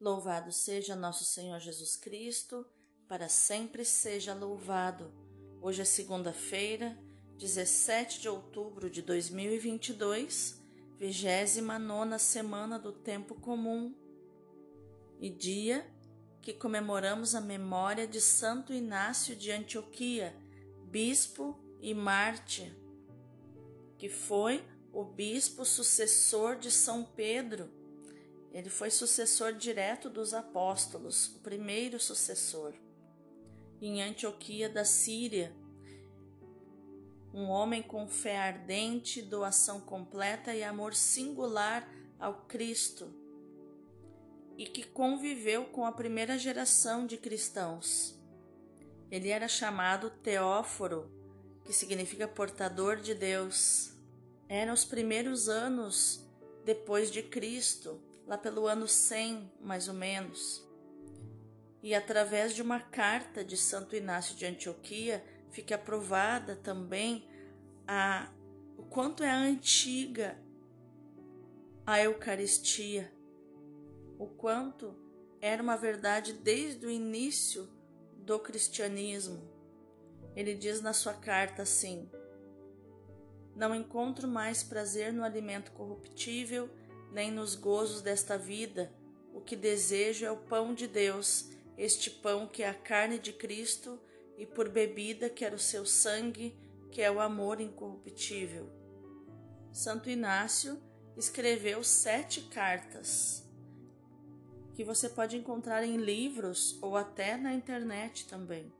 Louvado seja nosso Senhor Jesus Cristo, para sempre seja louvado. Hoje é segunda-feira, 17 de outubro de 2022, vigésima nona semana do tempo comum e dia que comemoramos a memória de Santo Inácio de Antioquia, bispo e mártir, que foi o bispo sucessor de São Pedro ele foi sucessor direto dos apóstolos, o primeiro sucessor. Em Antioquia da Síria, um homem com fé ardente, doação completa e amor singular ao Cristo, e que conviveu com a primeira geração de cristãos. Ele era chamado Teóforo, que significa portador de Deus. Eram os primeiros anos depois de Cristo, lá pelo ano 100, mais ou menos. E através de uma carta de Santo Inácio de Antioquia, fica aprovada também a, o quanto é antiga a Eucaristia, o quanto era uma verdade desde o início do cristianismo. Ele diz na sua carta assim: Não encontro mais prazer no alimento corruptível nem nos gozos desta vida. O que desejo é o pão de Deus, este pão que é a carne de Cristo, e por bebida quero o seu sangue, que é o amor incorruptível. Santo Inácio escreveu sete cartas, que você pode encontrar em livros ou até na internet também.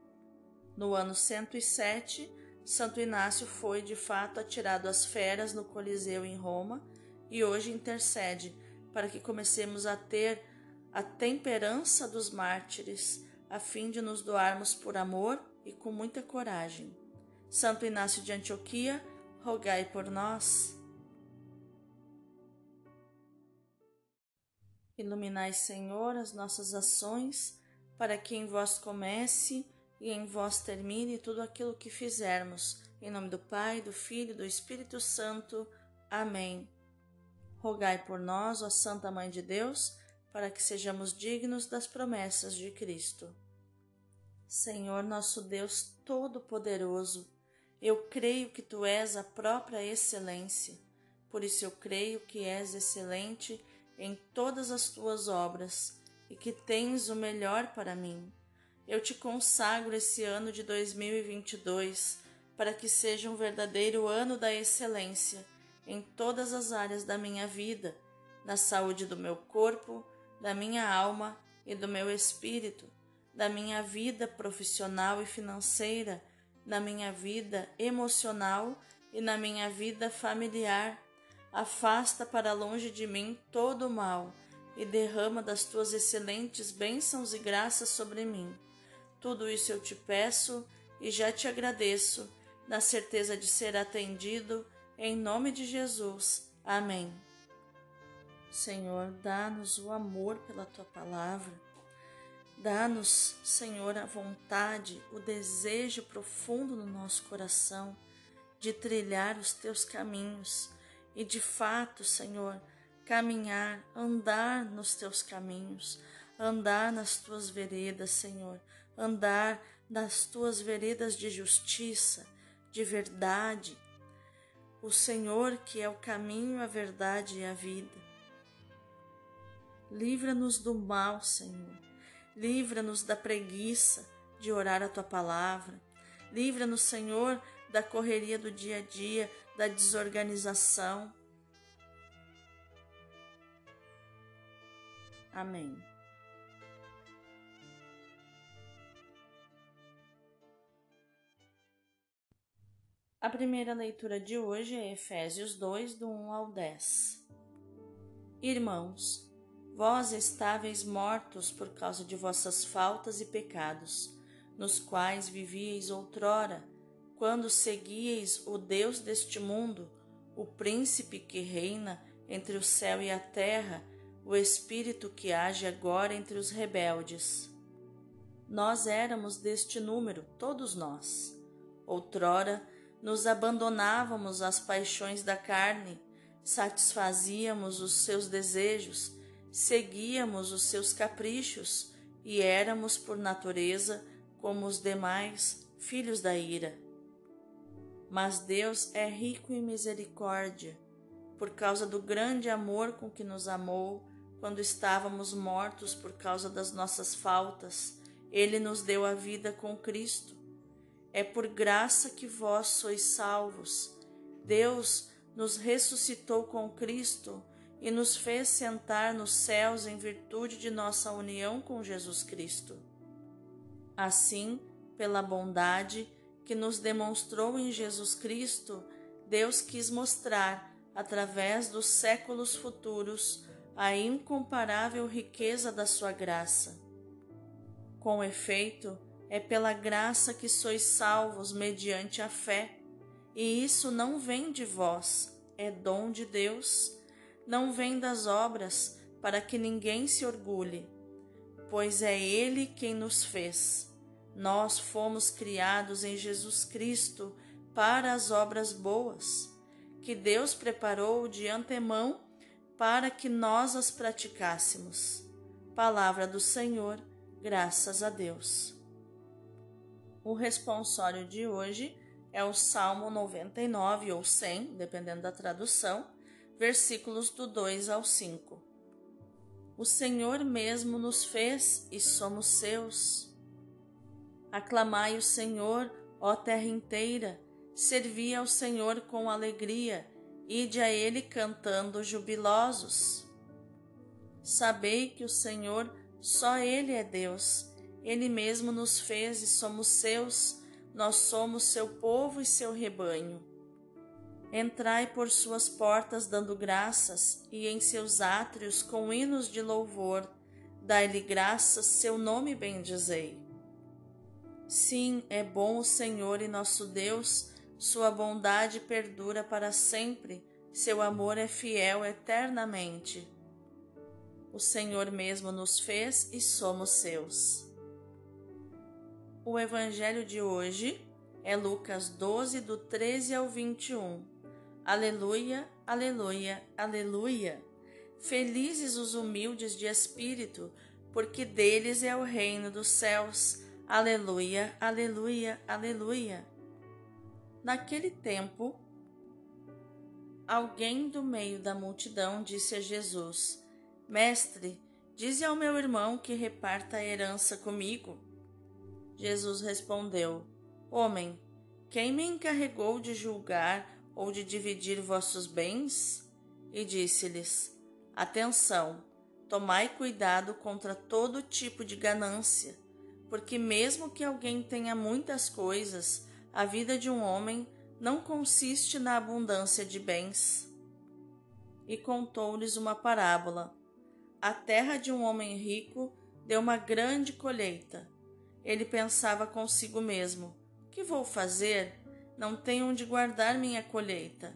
No ano 107, Santo Inácio foi de fato atirado às feras no Coliseu em Roma e hoje intercede para que comecemos a ter a temperança dos mártires, a fim de nos doarmos por amor e com muita coragem. Santo Inácio de Antioquia, rogai por nós. Iluminai, Senhor, as nossas ações, para que em vós comece e em vós termine tudo aquilo que fizermos. Em nome do Pai, do Filho e do Espírito Santo. Amém. Rogai por nós, ó Santa Mãe de Deus, para que sejamos dignos das promessas de Cristo. Senhor nosso Deus Todo-Poderoso, eu creio que tu és a própria excelência, por isso eu creio que és excelente em todas as tuas obras e que tens o melhor para mim. Eu te consagro esse ano de 2022 para que seja um verdadeiro ano da excelência em todas as áreas da minha vida, na saúde do meu corpo, da minha alma e do meu espírito, da minha vida profissional e financeira, na minha vida emocional e na minha vida familiar. Afasta para longe de mim todo o mal e derrama das tuas excelentes bênçãos e graças sobre mim. Tudo isso eu te peço e já te agradeço, na certeza de ser atendido em nome de Jesus. Amém. Senhor, dá-nos o amor pela tua palavra. Dá-nos, Senhor, a vontade, o desejo profundo no nosso coração de trilhar os teus caminhos e, de fato, Senhor, caminhar, andar nos teus caminhos, andar nas tuas veredas, Senhor, andar nas tuas veredas de justiça, de verdade, o Senhor que é o caminho, a verdade e a vida. Livra-nos do mal, Senhor. Livra-nos da preguiça de orar a tua palavra. Livra-nos, Senhor, da correria do dia a dia, da desorganização. Amém. A primeira leitura de hoje é Efésios 2, do 1 ao 10. Irmãos, vós estáveis mortos por causa de vossas faltas e pecados, nos quais vivíeis outrora, quando seguíeis o Deus deste mundo, o príncipe que reina entre o céu e a terra, o espírito que age agora entre os rebeldes. Nós éramos deste número, todos nós. Outrora, nos abandonávamos às paixões da carne, satisfazíamos os seus desejos, seguíamos os seus caprichos e éramos, por natureza, como os demais, filhos da ira. Mas Deus é rico em misericórdia, por causa do grande amor com que nos amou quando estávamos mortos por causa das nossas faltas. Ele nos deu a vida com Cristo. É por graça que vós sois salvos. Deus nos ressuscitou com Cristo e nos fez sentar nos céus em virtude de nossa união com Jesus Cristo. Assim, pela bondade que nos demonstrou em Jesus Cristo, Deus quis mostrar, através dos séculos futuros, a incomparável riqueza da sua graça. Com efeito, é pela graça que sois salvos mediante a fé, e isso não vem de vós, é dom de Deus não vem das obras, para que ninguém se orgulhe, pois é Ele quem nos fez. Nós fomos criados em Jesus Cristo para as obras boas, que Deus preparou de antemão para que nós as praticássemos. Palavra do Senhor, graças a Deus. O responsório de hoje é o Salmo 99 ou 100, dependendo da tradução versículos do 2 ao 5. O Senhor mesmo nos fez e somos seus. Aclamai o Senhor, ó terra inteira, servi ao Senhor com alegria, ide a Ele cantando jubilosos. Sabei que o Senhor, só Ele é Deus, Ele mesmo nos fez e somos seus, nós somos seu povo e seu rebanho. Entrai por suas portas dando graças, e em seus átrios com hinos de louvor, dai-lhe graças, seu nome bendizei. Sim, é bom o Senhor e nosso Deus, sua bondade perdura para sempre, seu amor é fiel eternamente. O Senhor mesmo nos fez e somos seus. O Evangelho de hoje é Lucas 12, do 13 ao 21. Aleluia, aleluia, aleluia. Felizes os humildes de espírito, porque deles é o reino dos céus. Aleluia, aleluia, aleluia. Naquele tempo, alguém do meio da multidão disse a Jesus: Mestre, dize ao meu irmão que reparta a herança comigo. Jesus respondeu: Homem, quem me encarregou de julgar ou de dividir vossos bens? E disse-lhes: Atenção, tomai cuidado contra todo tipo de ganância, porque mesmo que alguém tenha muitas coisas, a vida de um homem não consiste na abundância de bens. E contou-lhes uma parábola. A terra de um homem rico deu uma grande colheita. Ele pensava consigo mesmo: que vou fazer? não tenho onde guardar minha colheita.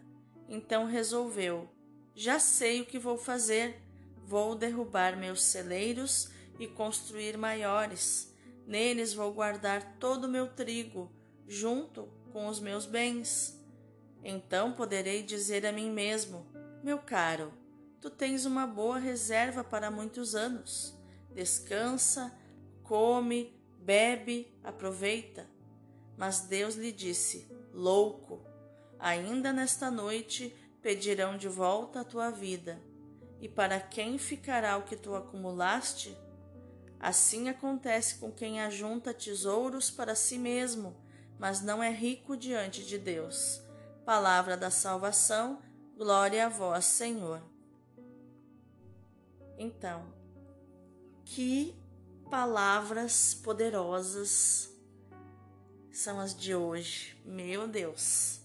Então resolveu: Já sei o que vou fazer. Vou derrubar meus celeiros e construir maiores. Neles vou guardar todo o meu trigo, junto com os meus bens. Então poderei dizer a mim mesmo: Meu caro, tu tens uma boa reserva para muitos anos. Descansa, come, bebe, aproveita. Mas Deus lhe disse: louco. Ainda nesta noite pedirão de volta a tua vida. E para quem ficará o que tu acumulaste? Assim acontece com quem ajunta tesouros para si mesmo, mas não é rico diante de Deus. Palavra da salvação, glória a vós, Senhor. Então, que palavras poderosas são as de hoje. Meu Deus.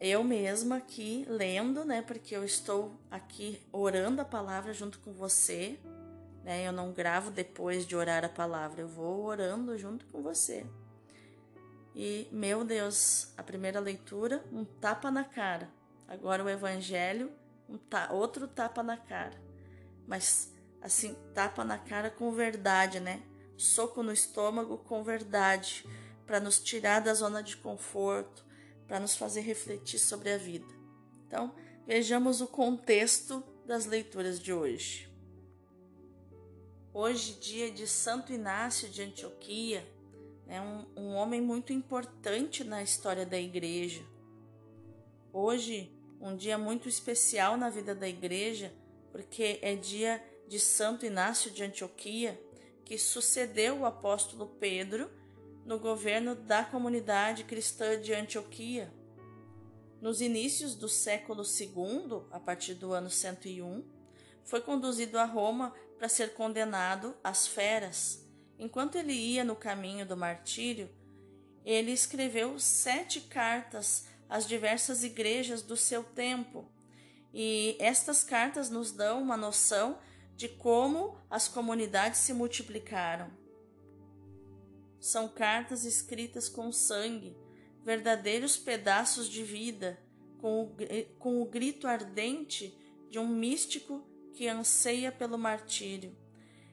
Eu mesma aqui lendo, né? Porque eu estou aqui orando a palavra junto com você, né? Eu não gravo depois de orar a palavra, eu vou orando junto com você. E, meu Deus, a primeira leitura, um tapa na cara. Agora o evangelho, um ta outro tapa na cara. Mas, assim, tapa na cara com verdade, né? soco no estômago com verdade, para nos tirar da zona de conforto, para nos fazer refletir sobre a vida. Então, vejamos o contexto das leituras de hoje. Hoje, dia de Santo Inácio de Antioquia, é um, um homem muito importante na história da igreja. Hoje, um dia muito especial na vida da igreja, porque é dia de Santo Inácio de Antioquia, que sucedeu o apóstolo Pedro no governo da comunidade cristã de Antioquia. Nos inícios do século II, a partir do ano 101, foi conduzido a Roma para ser condenado às feras. Enquanto ele ia no caminho do martírio, ele escreveu sete cartas às diversas igrejas do seu tempo. E estas cartas nos dão uma noção de como as comunidades se multiplicaram. São cartas escritas com sangue, verdadeiros pedaços de vida, com o, com o grito ardente de um místico que anseia pelo martírio.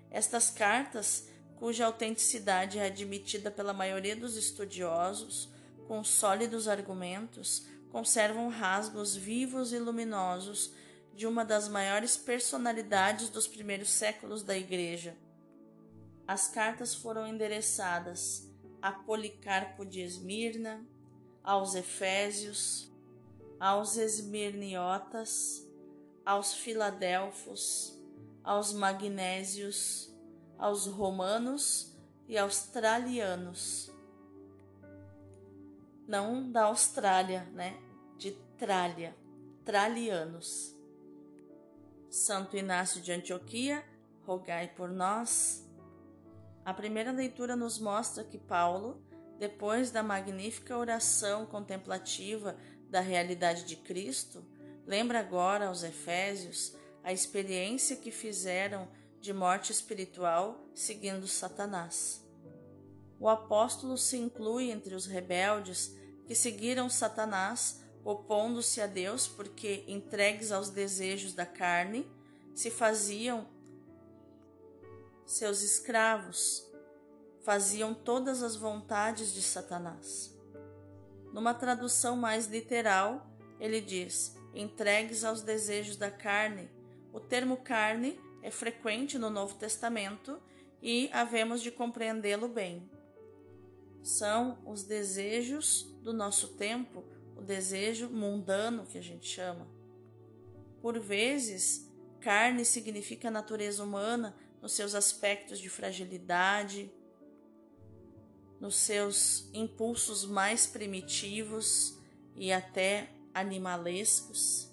Estas cartas, cuja autenticidade é admitida pela maioria dos estudiosos, com sólidos argumentos, conservam rasgos vivos e luminosos de uma das maiores personalidades dos primeiros séculos da Igreja. As cartas foram endereçadas a Policarpo de Esmirna, aos Efésios, aos Esmirniotas, aos filadelfos, aos magnésios, aos romanos e aos tralianos. Não da Austrália, né? De Trália, tralianos. Santo Inácio de Antioquia, rogai por nós. A primeira leitura nos mostra que Paulo, depois da magnífica oração contemplativa da realidade de Cristo, Lembra agora aos Efésios a experiência que fizeram de morte espiritual seguindo Satanás. O apóstolo se inclui entre os rebeldes que seguiram Satanás, opondo-se a Deus, porque, entregues aos desejos da carne, se faziam seus escravos, faziam todas as vontades de Satanás. Numa tradução mais literal, ele diz: entregues aos desejos da carne. O termo carne é frequente no Novo Testamento e havemos de compreendê-lo bem. São os desejos do nosso tempo, o desejo mundano que a gente chama. Por vezes, carne significa natureza humana nos seus aspectos de fragilidade, nos seus impulsos mais primitivos e até animalescos.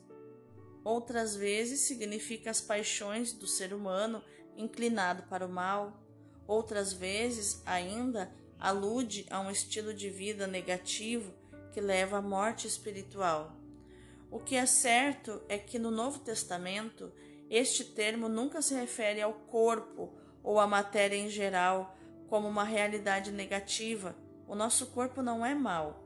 Outras vezes significa as paixões do ser humano inclinado para o mal. Outras vezes, ainda, alude a um estilo de vida negativo que leva à morte espiritual. O que é certo é que no Novo Testamento este termo nunca se refere ao corpo ou à matéria em geral como uma realidade negativa. O nosso corpo não é mau.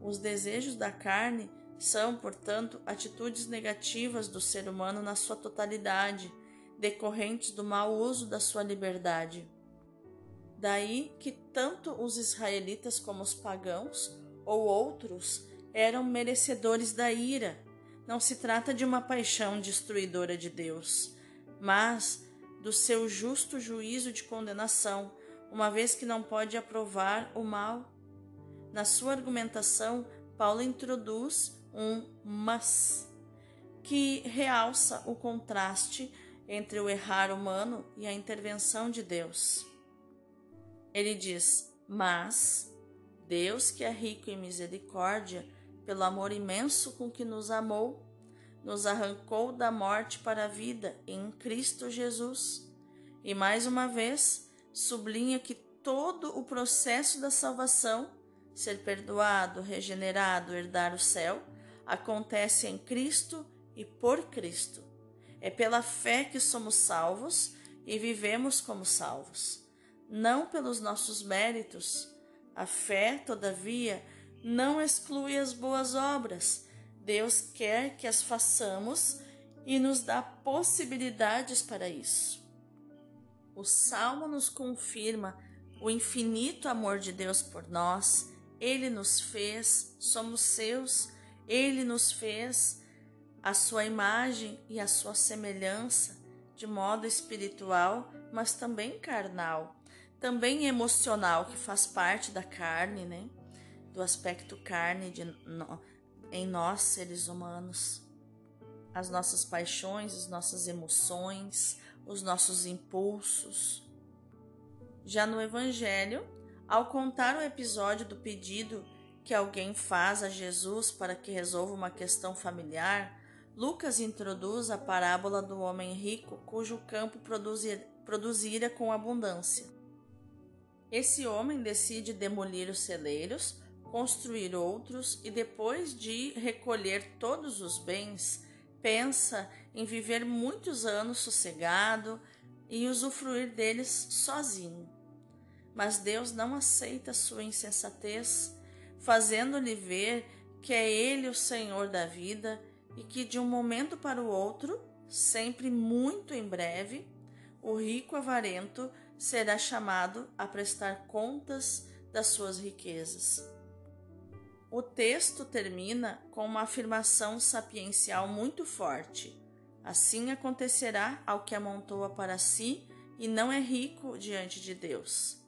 Os desejos da carne são, portanto, atitudes negativas do ser humano na sua totalidade, decorrentes do mau uso da sua liberdade. Daí que tanto os israelitas como os pagãos ou outros eram merecedores da ira. Não se trata de uma paixão destruidora de Deus, mas do seu justo juízo de condenação, uma vez que não pode aprovar o mal na sua argumentação, Paulo introduz um mas que realça o contraste entre o errar humano e a intervenção de Deus. Ele diz: Mas Deus, que é rico em misericórdia, pelo amor imenso com que nos amou, nos arrancou da morte para a vida em Cristo Jesus. E mais uma vez, sublinha que todo o processo da salvação ser perdoado, regenerado, herdar o céu, acontece em Cristo e por Cristo. É pela fé que somos salvos e vivemos como salvos, não pelos nossos méritos. A fé, todavia, não exclui as boas obras. Deus quer que as façamos e nos dá possibilidades para isso. O Salmo nos confirma o infinito amor de Deus por nós ele nos fez, somos seus, ele nos fez a sua imagem e a sua semelhança, de modo espiritual, mas também carnal, também emocional, que faz parte da carne, né? Do aspecto carne de, no, em nós, seres humanos. As nossas paixões, as nossas emoções, os nossos impulsos. Já no Evangelho, ao contar o episódio do pedido que alguém faz a Jesus para que resolva uma questão familiar, Lucas introduz a parábola do homem rico cujo campo produzir, produzira com abundância. Esse homem decide demolir os celeiros, construir outros e, depois de recolher todos os bens, pensa em viver muitos anos sossegado e usufruir deles sozinho. Mas Deus não aceita sua insensatez, fazendo-lhe ver que é Ele o Senhor da vida e que de um momento para o outro, sempre muito em breve, o rico avarento será chamado a prestar contas das suas riquezas. O texto termina com uma afirmação sapiencial muito forte. Assim acontecerá ao que amontoa para si e não é rico diante de Deus.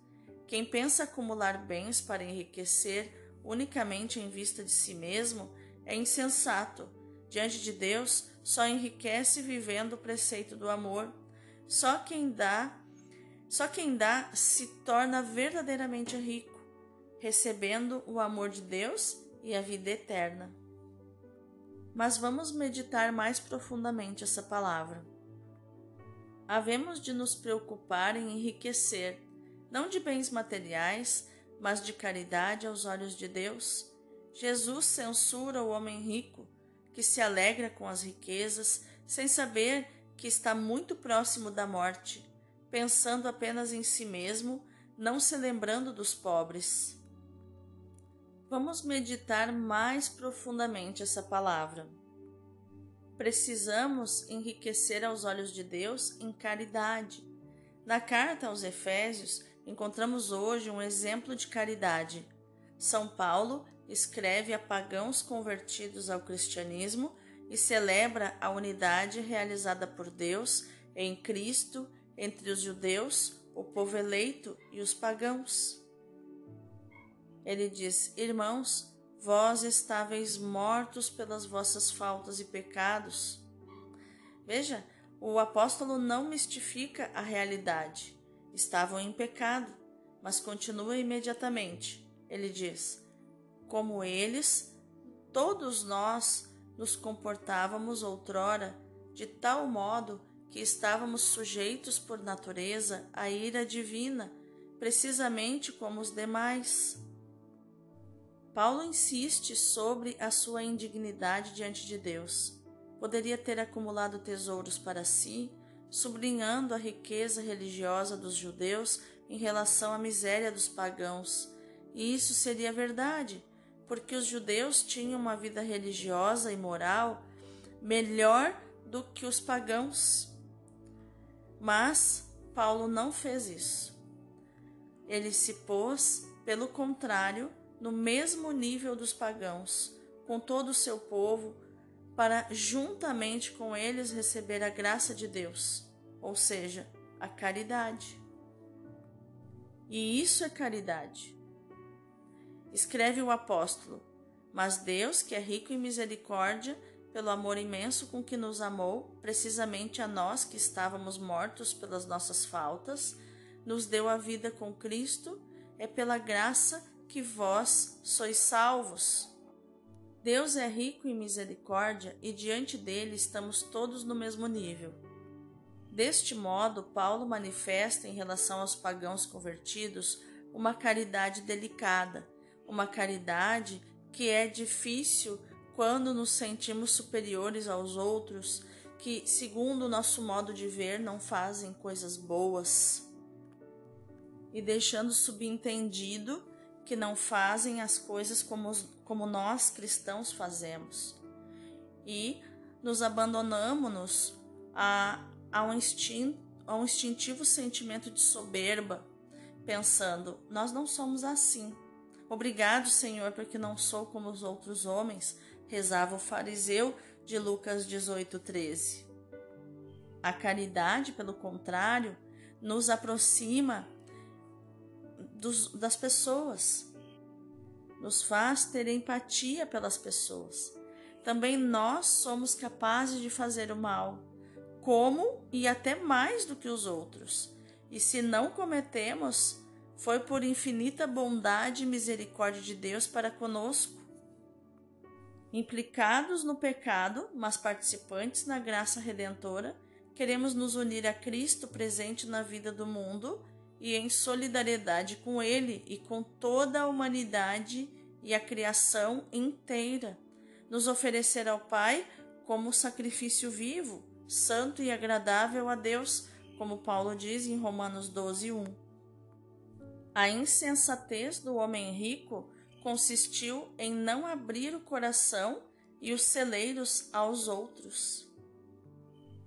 Quem pensa acumular bens para enriquecer unicamente em vista de si mesmo é insensato Diante de Deus, só enriquece vivendo o preceito do amor. Só quem dá, só quem dá se torna verdadeiramente rico, recebendo o amor de Deus e a vida eterna. Mas vamos meditar mais profundamente essa palavra. Havemos de nos preocupar em enriquecer, não de bens materiais, mas de caridade aos olhos de Deus. Jesus censura o homem rico que se alegra com as riquezas, sem saber que está muito próximo da morte, pensando apenas em si mesmo, não se lembrando dos pobres. Vamos meditar mais profundamente essa palavra. Precisamos enriquecer aos olhos de Deus em caridade. Na carta aos Efésios, encontramos hoje um exemplo de caridade. São Paulo escreve a pagãos convertidos ao cristianismo e celebra a unidade realizada por Deus em Cristo entre os judeus, o povo eleito e os pagãos. Ele diz: Irmãos, vós estáveis mortos pelas vossas faltas e pecados. Veja, o apóstolo não mistifica a realidade. Estavam em pecado, mas continua imediatamente. Ele diz: como eles, todos nós nos comportávamos outrora de tal modo que estávamos sujeitos por natureza à ira divina, precisamente como os demais. Paulo insiste sobre a sua indignidade diante de Deus. Poderia ter acumulado tesouros para si, sublinhando a riqueza religiosa dos judeus em relação à miséria dos pagãos. E isso seria verdade, porque os judeus tinham uma vida religiosa e moral melhor do que os pagãos. Mas Paulo não fez isso. Ele se pôs, pelo contrário, no mesmo nível dos pagãos, com todo o seu povo, para juntamente com eles receber a graça de Deus, ou seja, a caridade. E isso é caridade. Escreve o apóstolo: Mas Deus, que é rico em misericórdia, pelo amor imenso com que nos amou, precisamente a nós que estávamos mortos pelas nossas faltas, nos deu a vida com Cristo, é pela graça que vós sois salvos. Deus é rico em misericórdia e diante dele estamos todos no mesmo nível. Deste modo, Paulo manifesta em relação aos pagãos convertidos uma caridade delicada uma caridade que é difícil quando nos sentimos superiores aos outros, que, segundo o nosso modo de ver, não fazem coisas boas. E deixando subentendido que não fazem as coisas como, como nós cristãos fazemos. E nos abandonamos a, a, um instinto, instintivo sentimento de soberba, pensando: nós não somos assim Obrigado, Senhor, porque não sou como os outros homens, rezava o fariseu de Lucas 18:13. A caridade, pelo contrário, nos aproxima dos, das pessoas, nos faz ter empatia pelas pessoas. Também nós somos capazes de fazer o mal, como e até mais do que os outros. E se não cometemos, foi por infinita bondade e misericórdia de Deus para conosco. Implicados no pecado, mas participantes na graça redentora, queremos nos unir a Cristo presente na vida do mundo e em solidariedade com Ele e com toda a humanidade e a criação inteira, nos oferecer ao Pai como sacrifício vivo, santo e agradável a Deus, como Paulo diz em Romanos 12, 1. A insensatez do homem rico consistiu em não abrir o coração e os celeiros aos outros.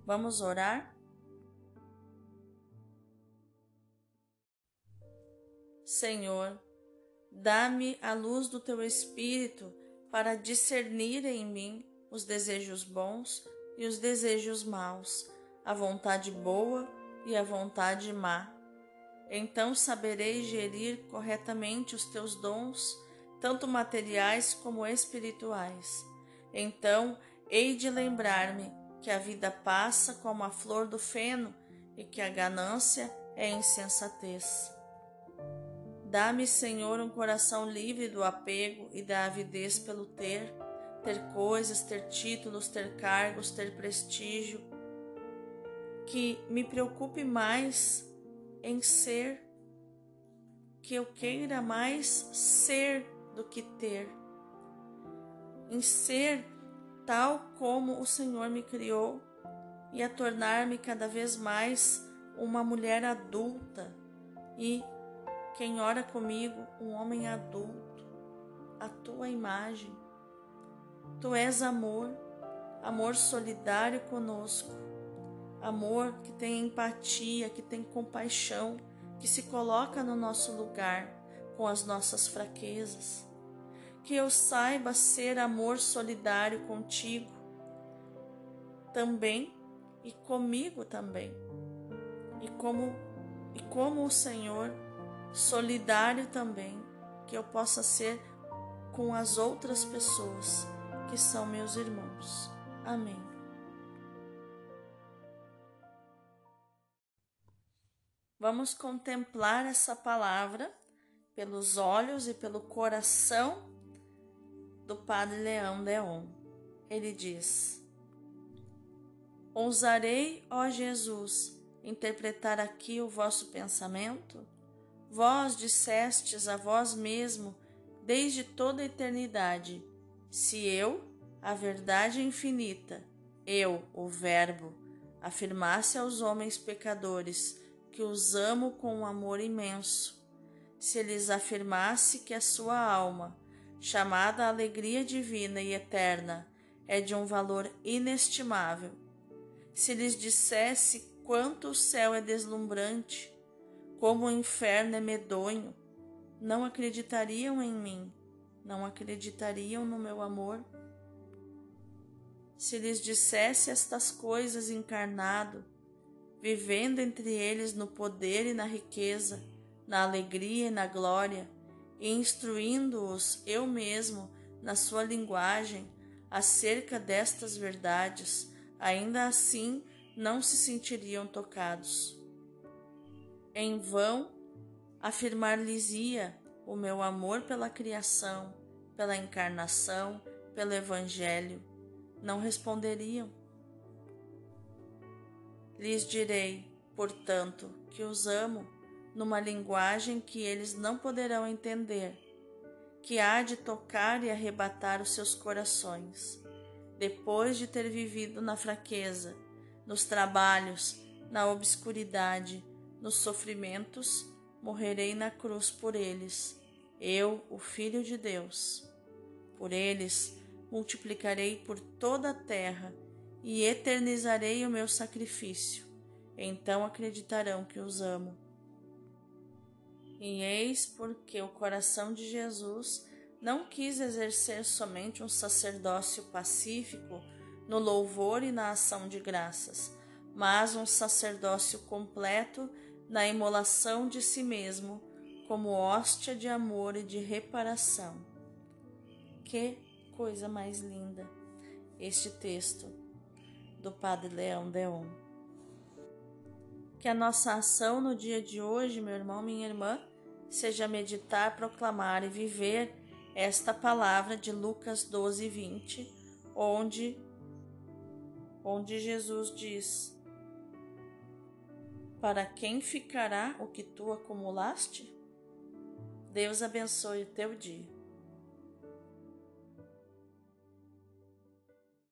Vamos orar? Senhor, dá-me a luz do teu Espírito para discernir em mim os desejos bons e os desejos maus, a vontade boa e a vontade má. Então saberei gerir corretamente os teus dons, tanto materiais como espirituais. Então hei de lembrar-me que a vida passa como a flor do feno e que a ganância é insensatez. Dá-me, Senhor, um coração livre do apego e da avidez pelo ter, ter coisas, ter títulos, ter cargos, ter prestígio, que me preocupe mais em ser, que eu queira mais ser do que ter, em ser tal como o Senhor me criou e a tornar-me cada vez mais uma mulher adulta e quem ora comigo, um homem adulto, a tua imagem. Tu és amor, amor solidário conosco, amor que tem empatia, que tem compaixão, que se coloca no nosso lugar com as nossas fraquezas. Que eu saiba ser amor solidário contigo também e comigo também. E como e como o Senhor solidário também, que eu possa ser com as outras pessoas que são meus irmãos. Amém. Vamos contemplar essa palavra pelos olhos e pelo coração do Padre Leão Deon. Ele diz: Ousarei, ó Jesus, interpretar aqui o vosso pensamento? Vós dissestes a vós mesmo desde toda a eternidade: se eu, a verdade infinita, eu, o Verbo, afirmasse aos homens pecadores que os amo com um amor imenso, se lhes afirmasse que a sua alma, chamada alegria divina e eterna, é de um valor inestimável, se lhes dissesse quanto o céu é deslumbrante, como o inferno é medonho, não acreditariam em mim, não acreditariam no meu amor? Se lhes dissesse estas coisas encarnado, vivendo entre eles no poder e na riqueza, na alegria e na glória, e instruindo-os eu mesmo na sua linguagem acerca destas verdades, ainda assim não se sentiriam tocados. Em vão afirmar-lhes-ia o meu amor pela criação, pela encarnação, pelo Evangelho. Não responderiam. Lhes direi, portanto, que os amo numa linguagem que eles não poderão entender, que há de tocar e arrebatar os seus corações, depois de ter vivido na fraqueza, nos trabalhos, na obscuridade, nos sofrimentos, morrerei na cruz por eles, eu, o Filho de Deus. Por eles multiplicarei por toda a terra e eternizarei o meu sacrifício. Então acreditarão que os amo. E eis porque o coração de Jesus não quis exercer somente um sacerdócio pacífico no louvor e na ação de graças, mas um sacerdócio completo na imolação de si mesmo, como hóstia de amor e de reparação. Que coisa mais linda! Este texto do Padre Leão Deon. Que a nossa ação no dia de hoje, meu irmão, minha irmã, seja meditar, proclamar e viver esta palavra de Lucas 12, 20, onde, onde Jesus diz: Para quem ficará o que tu acumulaste? Deus abençoe o teu dia.